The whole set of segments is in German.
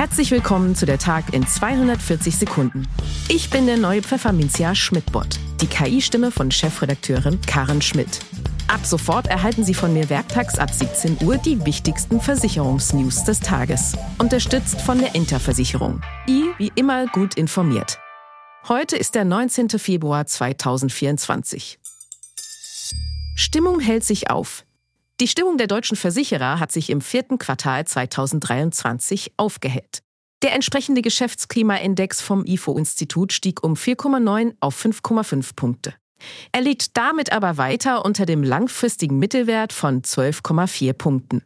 Herzlich willkommen zu der Tag in 240 Sekunden. Ich bin der neue Pfefferminzia Schmidt-Bot, die KI-Stimme von Chefredakteurin Karen Schmidt. Ab sofort erhalten Sie von mir werktags ab 17 Uhr die wichtigsten Versicherungsnews des Tages. Unterstützt von der Interversicherung. I wie immer gut informiert. Heute ist der 19. Februar 2024. Stimmung hält sich auf. Die Stimmung der deutschen Versicherer hat sich im vierten Quartal 2023 aufgehellt. Der entsprechende Geschäftsklimaindex vom IFO-Institut stieg um 4,9 auf 5,5 Punkte. Er liegt damit aber weiter unter dem langfristigen Mittelwert von 12,4 Punkten.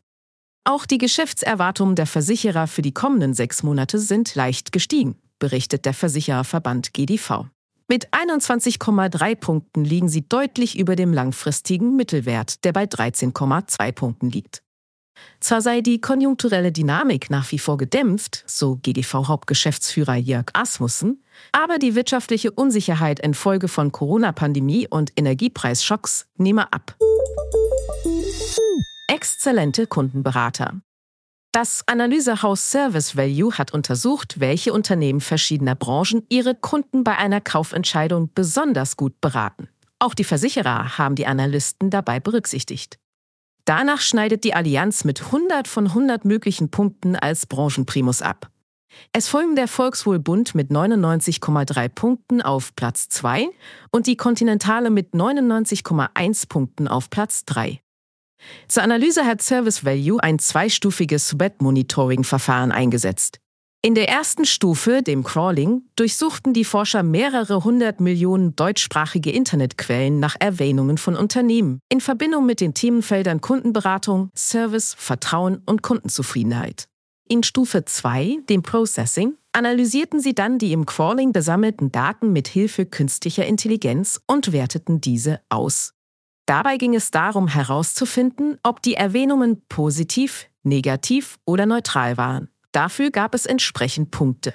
Auch die Geschäftserwartungen der Versicherer für die kommenden sechs Monate sind leicht gestiegen, berichtet der Versichererverband GDV. Mit 21,3 Punkten liegen sie deutlich über dem langfristigen Mittelwert, der bei 13,2 Punkten liegt. Zwar sei die konjunkturelle Dynamik nach wie vor gedämpft, so GDV-Hauptgeschäftsführer Jörg Asmussen, aber die wirtschaftliche Unsicherheit infolge von Corona-Pandemie und Energiepreisschocks nehme ab. Exzellente Kundenberater. Das Analysehaus Service Value hat untersucht, welche Unternehmen verschiedener Branchen ihre Kunden bei einer Kaufentscheidung besonders gut beraten. Auch die Versicherer haben die Analysten dabei berücksichtigt. Danach schneidet die Allianz mit 100 von 100 möglichen Punkten als Branchenprimus ab. Es folgen der Volkswohlbund mit 99,3 Punkten auf Platz 2 und die Kontinentale mit 99,1 Punkten auf Platz 3. Zur Analyse hat Service Value ein zweistufiges Threat-Monitoring-Verfahren eingesetzt. In der ersten Stufe, dem Crawling, durchsuchten die Forscher mehrere hundert Millionen deutschsprachige Internetquellen nach Erwähnungen von Unternehmen in Verbindung mit den Themenfeldern Kundenberatung, Service, Vertrauen und Kundenzufriedenheit. In Stufe 2, dem Processing, analysierten sie dann die im Crawling besammelten Daten mit Hilfe künstlicher Intelligenz und werteten diese aus. Dabei ging es darum herauszufinden, ob die Erwähnungen positiv, negativ oder neutral waren. Dafür gab es entsprechend Punkte.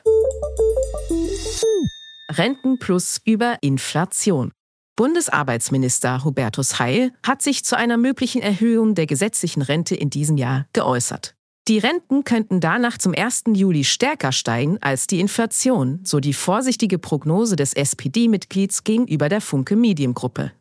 Renten plus über Inflation. Bundesarbeitsminister Hubertus Heil hat sich zu einer möglichen Erhöhung der gesetzlichen Rente in diesem Jahr geäußert. Die Renten könnten danach zum 1. Juli stärker steigen als die Inflation, so die vorsichtige Prognose des SPD-Mitglieds gegenüber der Funke Mediengruppe.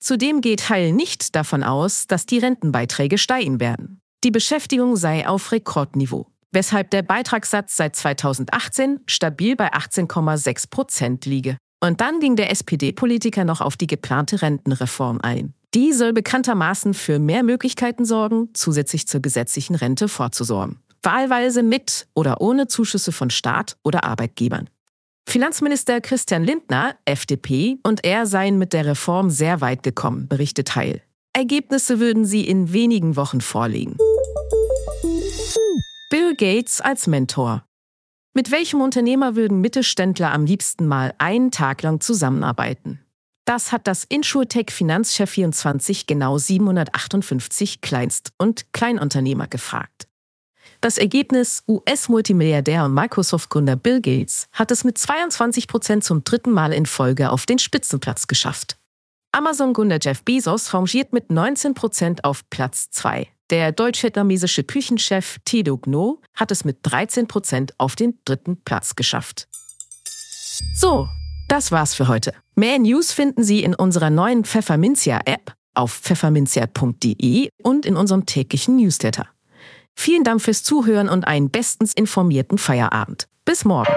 Zudem geht Heil nicht davon aus, dass die Rentenbeiträge steigen werden. Die Beschäftigung sei auf Rekordniveau, weshalb der Beitragssatz seit 2018 stabil bei 18,6 Prozent liege. Und dann ging der SPD-Politiker noch auf die geplante Rentenreform ein. Die soll bekanntermaßen für mehr Möglichkeiten sorgen, zusätzlich zur gesetzlichen Rente vorzusorgen. Wahlweise mit oder ohne Zuschüsse von Staat oder Arbeitgebern. Finanzminister Christian Lindner, FDP, und er seien mit der Reform sehr weit gekommen, berichtet Heil. Ergebnisse würden sie in wenigen Wochen vorlegen. Bill Gates als Mentor. Mit welchem Unternehmer würden Mittelständler am liebsten mal einen Tag lang zusammenarbeiten? Das hat das InsurTech Finanzchef 24 genau 758 Kleinst- und Kleinunternehmer gefragt. Das Ergebnis US-Multimilliardär und Microsoft-Gründer Bill Gates hat es mit 22 Prozent zum dritten Mal in Folge auf den Spitzenplatz geschafft. Amazon-Gründer Jeff Bezos rangiert mit 19 Prozent auf Platz 2. Der deutsch-vietnamesische Küchenchef Thido Gno hat es mit 13 Prozent auf den dritten Platz geschafft. So, das war's für heute. Mehr News finden Sie in unserer neuen Pfefferminzia-App auf pfefferminzia.de und in unserem täglichen Newsletter. Vielen Dank fürs Zuhören und einen bestens informierten Feierabend. Bis morgen.